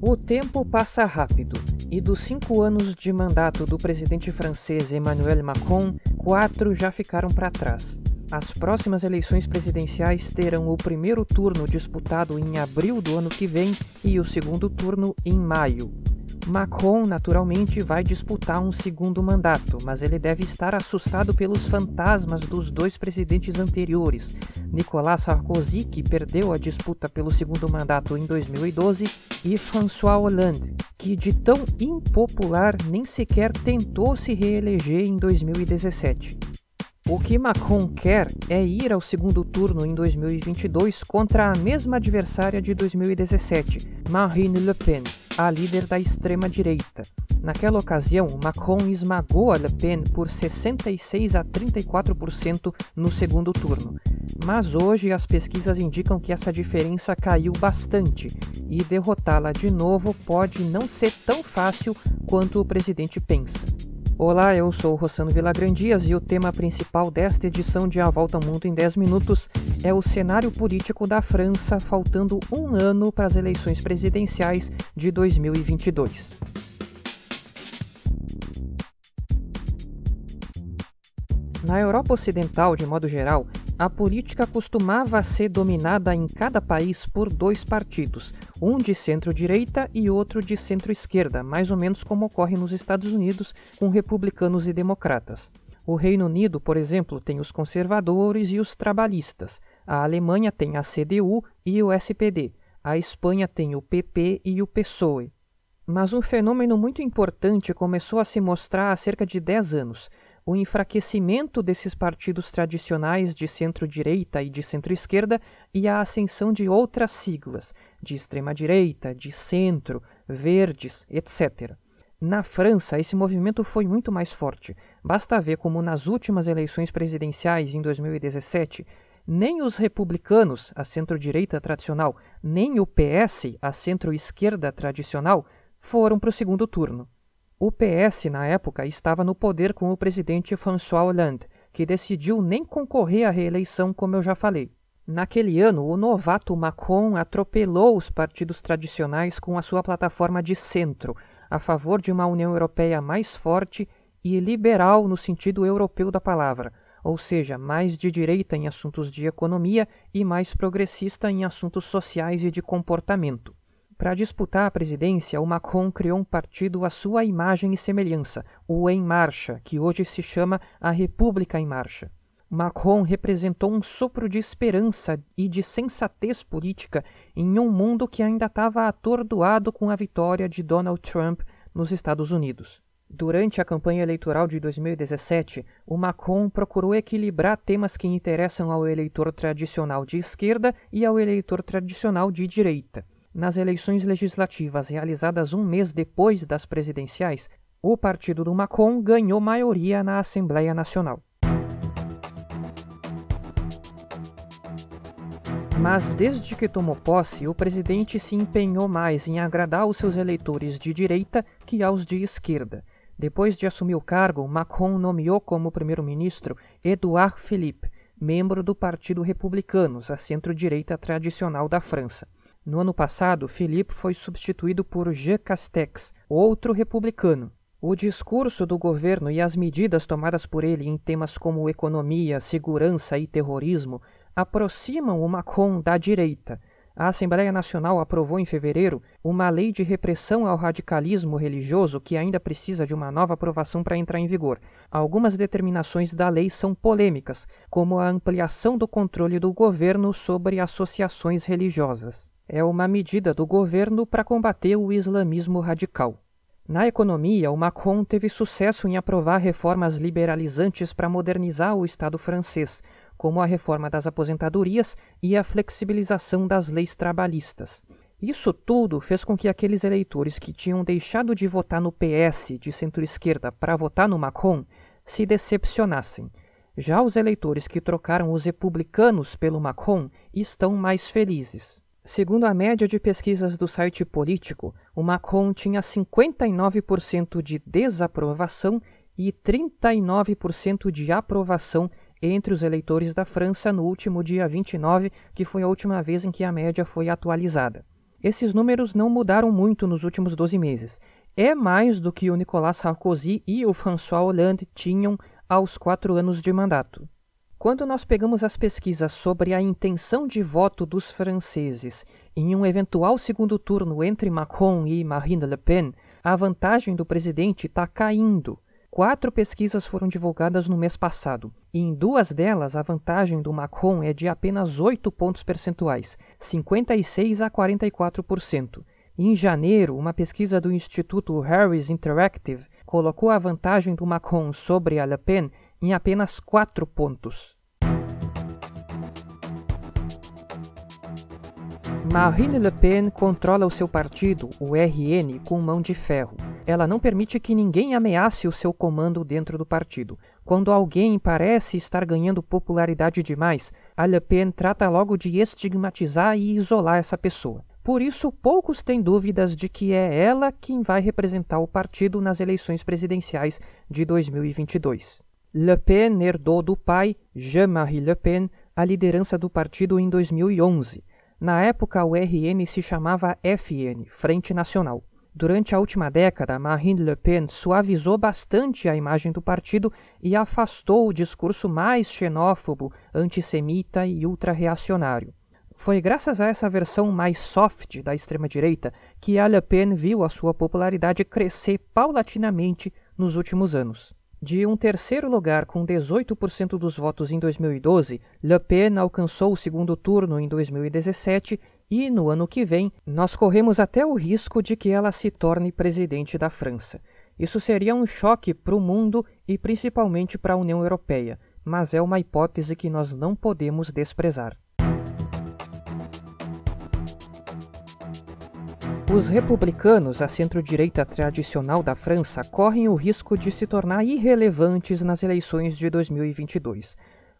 O tempo passa rápido e dos cinco anos de mandato do presidente francês Emmanuel Macron, quatro já ficaram para trás. As próximas eleições presidenciais terão o primeiro turno disputado em abril do ano que vem e o segundo turno em maio. Macron, naturalmente, vai disputar um segundo mandato, mas ele deve estar assustado pelos fantasmas dos dois presidentes anteriores, Nicolas Sarkozy, que perdeu a disputa pelo segundo mandato em 2012, e François Hollande, que de tão impopular nem sequer tentou se reeleger em 2017. O que Macron quer é ir ao segundo turno em 2022 contra a mesma adversária de 2017, Marine Le Pen, a líder da extrema-direita. Naquela ocasião, Macron esmagou a Le Pen por 66 a 34% no segundo turno. Mas hoje as pesquisas indicam que essa diferença caiu bastante e derrotá-la de novo pode não ser tão fácil quanto o presidente pensa. Olá, eu sou Rossano Vilagrandias e o tema principal desta edição de A Volta ao Mundo em 10 Minutos é o cenário político da França faltando um ano para as eleições presidenciais de 2022. Na Europa Ocidental, de modo geral, a política costumava ser dominada em cada país por dois partidos, um de centro-direita e outro de centro-esquerda, mais ou menos como ocorre nos Estados Unidos com republicanos e democratas. O Reino Unido, por exemplo, tem os conservadores e os trabalhistas. A Alemanha tem a CDU e o SPD. A Espanha tem o PP e o PSOE. Mas um fenômeno muito importante começou a se mostrar há cerca de 10 anos o enfraquecimento desses partidos tradicionais de centro-direita e de centro-esquerda e a ascensão de outras siglas, de extrema-direita, de centro, verdes, etc. Na França, esse movimento foi muito mais forte. Basta ver como nas últimas eleições presidenciais em 2017, nem os republicanos, a centro-direita tradicional, nem o PS, a centro-esquerda tradicional, foram para o segundo turno. O PS, na época, estava no poder com o presidente François Hollande, que decidiu nem concorrer à reeleição, como eu já falei. Naquele ano, o novato Macron atropelou os partidos tradicionais com a sua plataforma de centro, a favor de uma União Europeia mais forte e liberal no sentido europeu da palavra, ou seja, mais de direita em assuntos de economia e mais progressista em assuntos sociais e de comportamento. Para disputar a presidência, o Macron criou um partido à sua imagem e semelhança, o Em Marcha, que hoje se chama a República em Marcha. Macron representou um sopro de esperança e de sensatez política em um mundo que ainda estava atordoado com a vitória de Donald Trump nos Estados Unidos. Durante a campanha eleitoral de 2017, o Macron procurou equilibrar temas que interessam ao eleitor tradicional de esquerda e ao eleitor tradicional de direita. Nas eleições legislativas realizadas um mês depois das presidenciais, o partido do Macron ganhou maioria na Assembleia Nacional. Mas desde que tomou posse, o presidente se empenhou mais em agradar os seus eleitores de direita que aos de esquerda. Depois de assumir o cargo, Macron nomeou como primeiro-ministro Edouard Philippe, membro do Partido Republicano, a centro-direita tradicional da França. No ano passado, Philippe foi substituído por Jean Castex, outro republicano. O discurso do governo e as medidas tomadas por ele em temas como economia, segurança e terrorismo aproximam o Macron da direita. A Assembleia Nacional aprovou em fevereiro uma lei de repressão ao radicalismo religioso que ainda precisa de uma nova aprovação para entrar em vigor. Algumas determinações da lei são polêmicas, como a ampliação do controle do governo sobre associações religiosas é uma medida do governo para combater o islamismo radical. Na economia, o Macron teve sucesso em aprovar reformas liberalizantes para modernizar o Estado francês, como a reforma das aposentadorias e a flexibilização das leis trabalhistas. Isso tudo fez com que aqueles eleitores que tinham deixado de votar no PS de centro-esquerda para votar no Macron se decepcionassem. Já os eleitores que trocaram os republicanos pelo Macron estão mais felizes. Segundo a média de pesquisas do site Político, o Macron tinha 59% de desaprovação e 39% de aprovação entre os eleitores da França no último dia 29, que foi a última vez em que a média foi atualizada. Esses números não mudaram muito nos últimos 12 meses. É mais do que o Nicolas Sarkozy e o François Hollande tinham aos quatro anos de mandato. Quando nós pegamos as pesquisas sobre a intenção de voto dos franceses em um eventual segundo turno entre Macron e Marine Le Pen, a vantagem do presidente está caindo. Quatro pesquisas foram divulgadas no mês passado, e em duas delas a vantagem do Macron é de apenas 8 pontos percentuais, 56 a 44%. Em janeiro, uma pesquisa do Instituto Harris Interactive colocou a vantagem do Macron sobre a Le Pen em apenas 4 pontos. Marine Le Pen controla o seu partido, o RN, com mão de ferro. Ela não permite que ninguém ameace o seu comando dentro do partido. Quando alguém parece estar ganhando popularidade demais, a Le Pen trata logo de estigmatizar e isolar essa pessoa. Por isso, poucos têm dúvidas de que é ela quem vai representar o partido nas eleições presidenciais de 2022. Le Pen herdou do pai, Jean-Marie Le Pen, a liderança do partido em 2011. Na época, o RN se chamava FN, Frente Nacional. Durante a última década, Marine Le Pen suavizou bastante a imagem do partido e afastou o discurso mais xenófobo, antissemita e ultra-reacionário. Foi graças a essa versão mais soft da extrema-direita que a Le Pen viu a sua popularidade crescer paulatinamente nos últimos anos. De um terceiro lugar com 18% dos votos em 2012, Le Pen alcançou o segundo turno em 2017 e, no ano que vem, nós corremos até o risco de que ela se torne presidente da França. Isso seria um choque para o mundo e principalmente para a União Europeia, mas é uma hipótese que nós não podemos desprezar. Os republicanos, a centro-direita tradicional da França, correm o risco de se tornar irrelevantes nas eleições de 2022.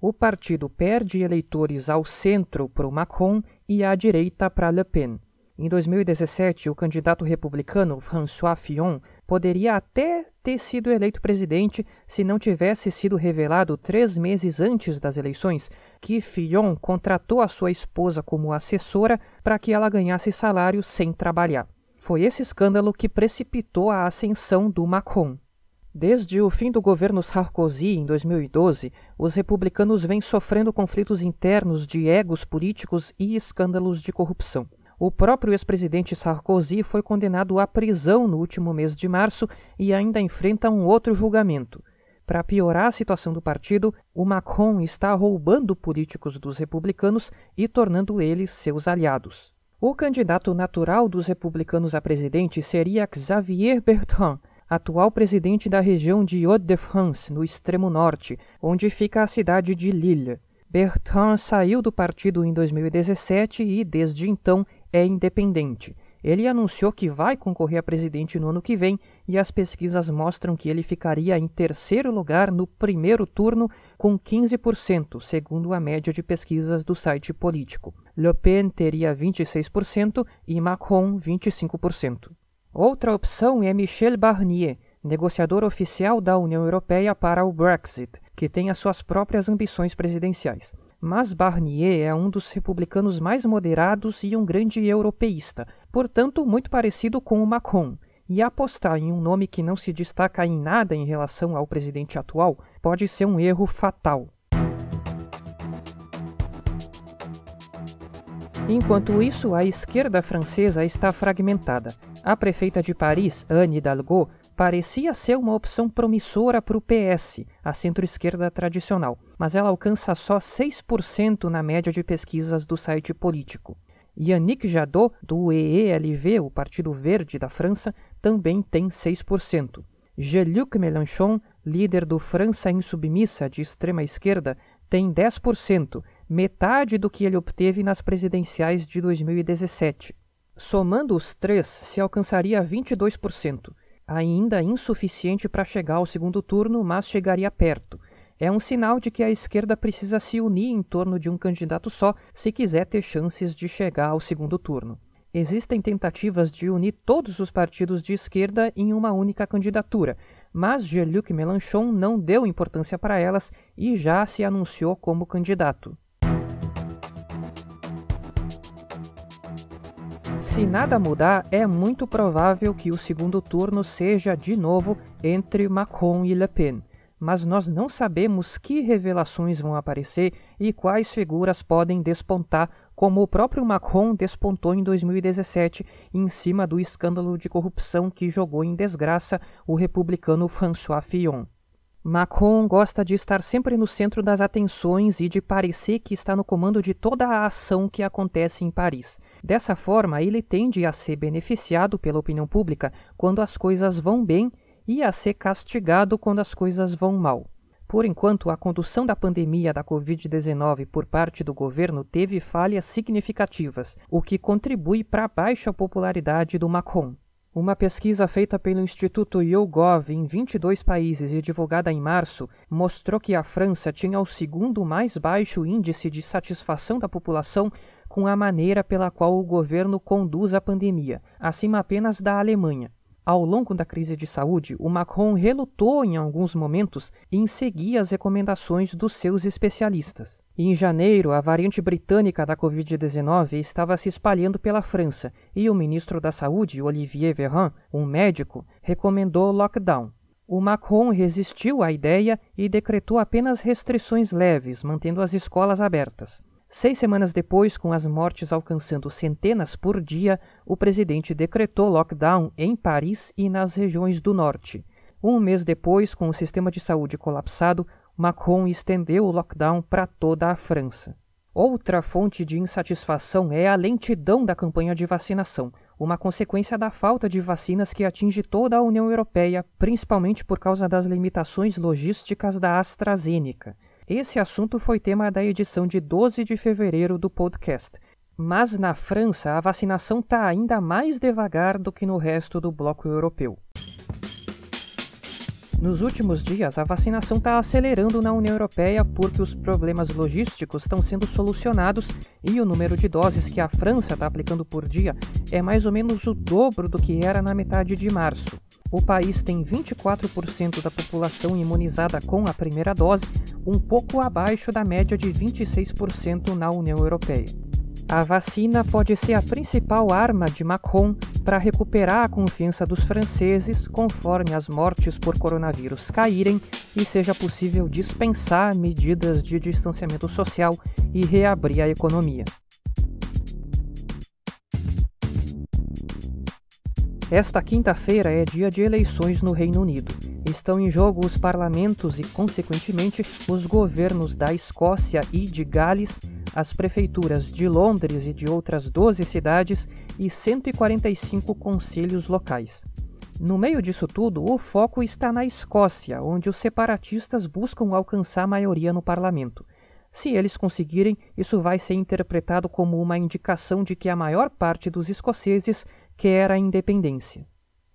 O partido perde eleitores ao centro para o Macron e à direita para Le Pen. Em 2017, o candidato republicano François Fillon poderia até ter sido eleito presidente se não tivesse sido revelado três meses antes das eleições que Fillon contratou a sua esposa como assessora para que ela ganhasse salário sem trabalhar. Foi esse escândalo que precipitou a ascensão do Macron. Desde o fim do governo Sarkozy, em 2012, os republicanos vêm sofrendo conflitos internos de egos políticos e escândalos de corrupção. O próprio ex-presidente Sarkozy foi condenado à prisão no último mês de março e ainda enfrenta um outro julgamento. Para piorar a situação do partido, o Macron está roubando políticos dos republicanos e tornando eles seus aliados. O candidato natural dos republicanos a presidente seria Xavier Bertrand, atual presidente da região de Hauts-de-France, no extremo norte, onde fica a cidade de Lille. Bertrand saiu do partido em 2017 e, desde então, é independente. Ele anunciou que vai concorrer a presidente no ano que vem e as pesquisas mostram que ele ficaria em terceiro lugar no primeiro turno com 15%, segundo a média de pesquisas do site político. Le Pen teria 26% e Macron 25%. Outra opção é Michel Barnier, negociador oficial da União Europeia para o Brexit, que tem as suas próprias ambições presidenciais. Mas Barnier é um dos republicanos mais moderados e um grande europeísta, portanto, muito parecido com o Macron. E apostar em um nome que não se destaca em nada em relação ao presidente atual pode ser um erro fatal. Enquanto isso, a esquerda francesa está fragmentada. A prefeita de Paris, Anne Hidalgo, parecia ser uma opção promissora para o PS, a centro-esquerda tradicional, mas ela alcança só 6% na média de pesquisas do site político. Yannick Jadot, do EELV, o Partido Verde da França, também tem 6%. Jean-Luc Mélenchon, líder do França Insubmissa de extrema esquerda, tem 10%, metade do que ele obteve nas presidenciais de 2017. Somando os três, se alcançaria 22% ainda insuficiente para chegar ao segundo turno, mas chegaria perto. É um sinal de que a esquerda precisa se unir em torno de um candidato só se quiser ter chances de chegar ao segundo turno. Existem tentativas de unir todos os partidos de esquerda em uma única candidatura, mas Jean-Luc Mélenchon não deu importância para elas e já se anunciou como candidato. Se nada mudar, é muito provável que o segundo turno seja de novo entre Macron e Le Pen. Mas nós não sabemos que revelações vão aparecer e quais figuras podem despontar, como o próprio Macron despontou em 2017 em cima do escândalo de corrupção que jogou em desgraça o republicano François Fillon. Macron gosta de estar sempre no centro das atenções e de parecer que está no comando de toda a ação que acontece em Paris. Dessa forma, ele tende a ser beneficiado pela opinião pública quando as coisas vão bem e a ser castigado quando as coisas vão mal. Por enquanto, a condução da pandemia da Covid-19 por parte do governo teve falhas significativas, o que contribui para a baixa popularidade do Macron. Uma pesquisa feita pelo Instituto YouGov em 22 países e divulgada em março mostrou que a França tinha o segundo mais baixo índice de satisfação da população com a maneira pela qual o governo conduz a pandemia, acima apenas da Alemanha. Ao longo da crise de saúde, o Macron relutou em alguns momentos em seguir as recomendações dos seus especialistas. Em janeiro, a variante britânica da Covid-19 estava se espalhando pela França e o ministro da Saúde, Olivier Véran, um médico, recomendou lockdown. O Macron resistiu à ideia e decretou apenas restrições leves, mantendo as escolas abertas. Seis semanas depois, com as mortes alcançando centenas por dia, o presidente decretou lockdown em Paris e nas regiões do norte. Um mês depois, com o sistema de saúde colapsado, Macron estendeu o lockdown para toda a França. Outra fonte de insatisfação é a lentidão da campanha de vacinação, uma consequência da falta de vacinas que atinge toda a União Europeia, principalmente por causa das limitações logísticas da AstraZeneca. Esse assunto foi tema da edição de 12 de fevereiro do podcast. Mas na França, a vacinação está ainda mais devagar do que no resto do bloco europeu. Nos últimos dias, a vacinação está acelerando na União Europeia porque os problemas logísticos estão sendo solucionados e o número de doses que a França está aplicando por dia é mais ou menos o dobro do que era na metade de março. O país tem 24% da população imunizada com a primeira dose, um pouco abaixo da média de 26% na União Europeia. A vacina pode ser a principal arma de Macron para recuperar a confiança dos franceses conforme as mortes por coronavírus caírem e seja possível dispensar medidas de distanciamento social e reabrir a economia. Esta quinta-feira é dia de eleições no Reino Unido. Estão em jogo os parlamentos e, consequentemente, os governos da Escócia e de Gales, as prefeituras de Londres e de outras 12 cidades e 145 conselhos locais. No meio disso tudo, o foco está na Escócia, onde os separatistas buscam alcançar maioria no parlamento. Se eles conseguirem, isso vai ser interpretado como uma indicação de que a maior parte dos escoceses quer a independência.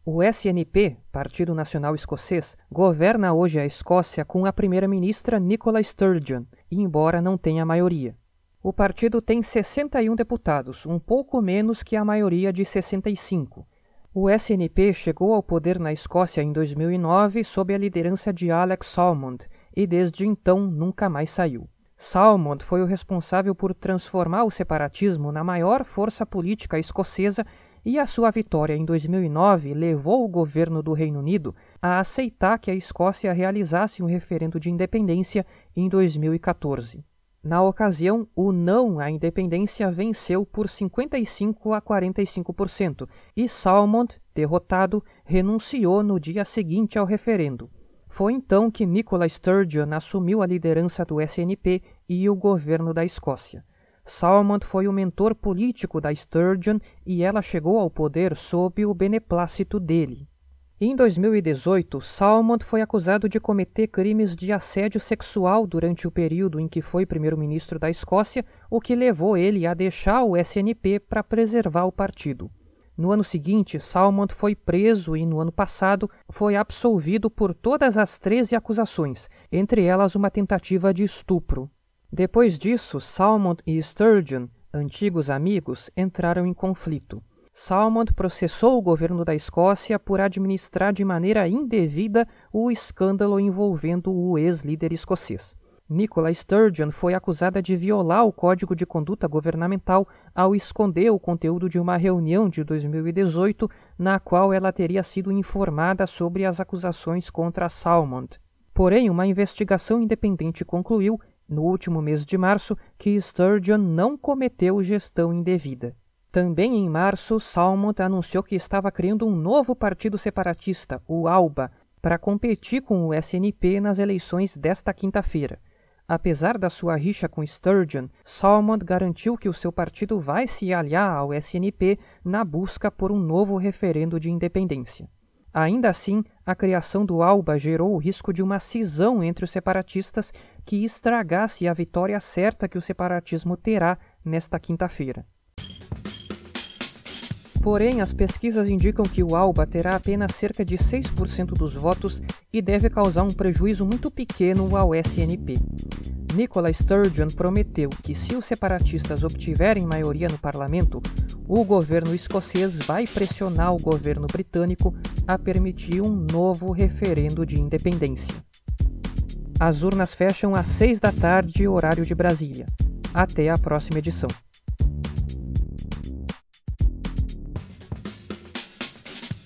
O SNP, Partido Nacional Escocês, governa hoje a Escócia com a primeira-ministra Nicola Sturgeon, embora não tenha maioria. O partido tem 61 deputados, um pouco menos que a maioria de 65. O SNP chegou ao poder na Escócia em 2009 sob a liderança de Alex Salmond e desde então nunca mais saiu. Salmond foi o responsável por transformar o separatismo na maior força política escocesa e a sua vitória em 2009 levou o governo do Reino Unido a aceitar que a Escócia realizasse um referendo de independência em 2014. Na ocasião, o não à independência venceu por 55 a 45% e Salmond, derrotado, renunciou no dia seguinte ao referendo. Foi então que Nicola Sturgeon assumiu a liderança do SNP e o governo da Escócia. Salmond foi o mentor político da Sturgeon e ela chegou ao poder sob o beneplácito dele. Em 2018, Salmond foi acusado de cometer crimes de assédio sexual durante o período em que foi primeiro-ministro da Escócia, o que levou ele a deixar o SNP para preservar o partido. No ano seguinte, Salmond foi preso e, no ano passado, foi absolvido por todas as 13 acusações, entre elas uma tentativa de estupro. Depois disso, Salmond e Sturgeon, antigos amigos, entraram em conflito. Salmond processou o governo da Escócia por administrar de maneira indevida o escândalo envolvendo o ex-líder escocês. Nicola Sturgeon foi acusada de violar o Código de Conduta Governamental ao esconder o conteúdo de uma reunião de 2018 na qual ela teria sido informada sobre as acusações contra Salmond. Porém, uma investigação independente concluiu, no último mês de março, que Sturgeon não cometeu gestão indevida. Também em março, Salmond anunciou que estava criando um novo partido separatista, o ALBA, para competir com o SNP nas eleições desta quinta-feira. Apesar da sua rixa com Sturgeon, Salmond garantiu que o seu partido vai se aliar ao SNP na busca por um novo referendo de independência. Ainda assim, a criação do ALBA gerou o risco de uma cisão entre os separatistas que estragasse a vitória certa que o separatismo terá nesta quinta-feira. Porém, as pesquisas indicam que o ALBA terá apenas cerca de 6% dos votos e deve causar um prejuízo muito pequeno ao SNP. Nicola Sturgeon prometeu que, se os separatistas obtiverem maioria no parlamento, o governo escocês vai pressionar o governo britânico a permitir um novo referendo de independência. As urnas fecham às 6 da tarde, horário de Brasília. Até a próxima edição.